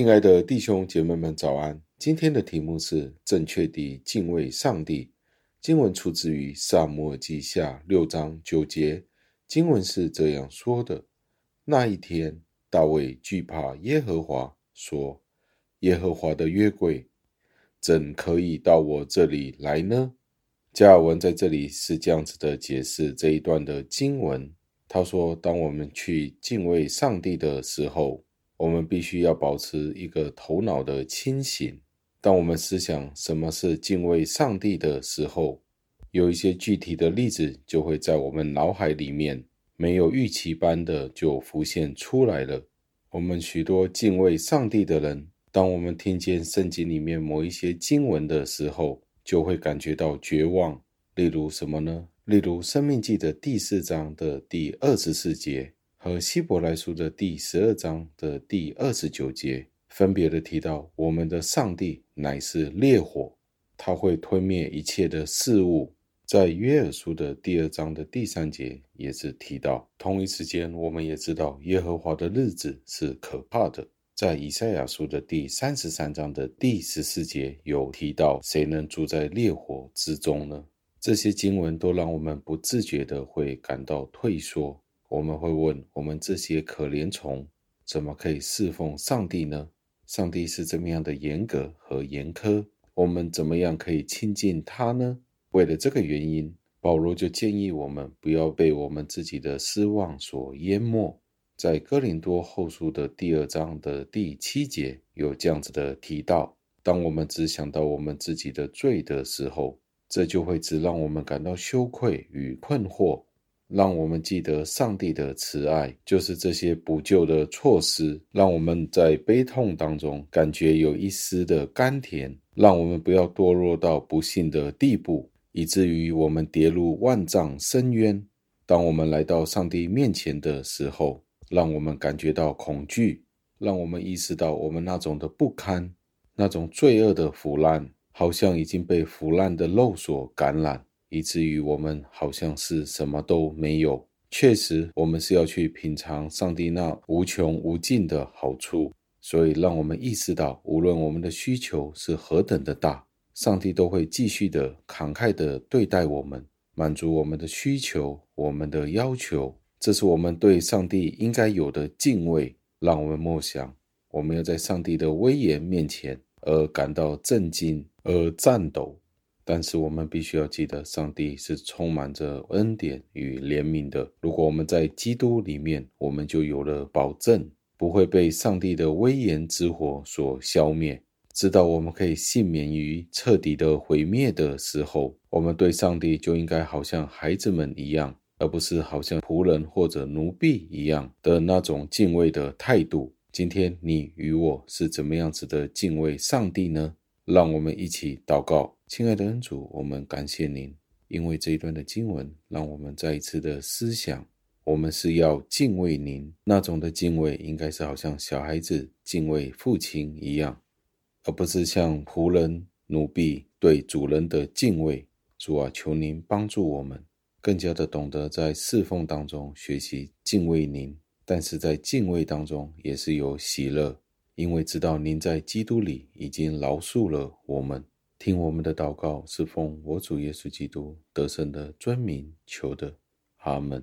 亲爱的弟兄姐妹们，早安！今天的题目是正确地敬畏上帝。经文出自于撒母耳记下六章九节。经文是这样说的：那一天，大卫惧怕耶和华，说：“耶和华的约柜怎可以到我这里来呢？”加尔文在这里是这样子的解释这一段的经文。他说：“当我们去敬畏上帝的时候，我们必须要保持一个头脑的清醒。当我们思想什么是敬畏上帝的时候，有一些具体的例子就会在我们脑海里面没有预期般的就浮现出来了。我们许多敬畏上帝的人，当我们听见圣经里面某一些经文的时候，就会感觉到绝望。例如什么呢？例如《生命记》的第四章的第二十四节。和希伯来书的第十二章的第二十九节分别的提到，我们的上帝乃是烈火，他会吞灭一切的事物。在约珥书的第二章的第三节也是提到，同一时间我们也知道耶和华的日子是可怕的。在以赛亚书的第三十三章的第十四节有提到，谁能住在烈火之中呢？这些经文都让我们不自觉的会感到退缩。我们会问：我们这些可怜虫怎么可以侍奉上帝呢？上帝是怎么样的严格和严苛？我们怎么样可以亲近他呢？为了这个原因，保罗就建议我们不要被我们自己的失望所淹没。在哥林多后书的第二章的第七节有这样子的提到：当我们只想到我们自己的罪的时候，这就会只让我们感到羞愧与困惑。让我们记得上帝的慈爱，就是这些补救的措施，让我们在悲痛当中感觉有一丝的甘甜，让我们不要堕落到不幸的地步，以至于我们跌入万丈深渊。当我们来到上帝面前的时候，让我们感觉到恐惧，让我们意识到我们那种的不堪，那种罪恶的腐烂，好像已经被腐烂的肉所感染。以至于我们好像是什么都没有。确实，我们是要去品尝上帝那无穷无尽的好处。所以，让我们意识到，无论我们的需求是何等的大，上帝都会继续的慷慨的对待我们，满足我们的需求、我们的要求。这是我们对上帝应该有的敬畏。让我们默想，我们要在上帝的威严面前而感到震惊而颤抖。但是我们必须要记得，上帝是充满着恩典与怜悯的。如果我们在基督里面，我们就有了保证，不会被上帝的威严之火所消灭。直到我们可以幸免于彻底的毁灭的时候，我们对上帝就应该好像孩子们一样，而不是好像仆人或者奴婢一样的那种敬畏的态度。今天你与我是怎么样子的敬畏上帝呢？让我们一起祷告。亲爱的恩主，我们感谢您，因为这一段的经文，让我们再一次的思想，我们是要敬畏您，那种的敬畏，应该是好像小孩子敬畏父亲一样，而不是像仆人、奴婢对主人的敬畏。主啊，求您帮助我们，更加的懂得在侍奉当中学习敬畏您，但是在敬畏当中也是有喜乐，因为知道您在基督里已经饶恕了我们。听我们的祷告，是奉我主耶稣基督得胜的尊名求的，阿门。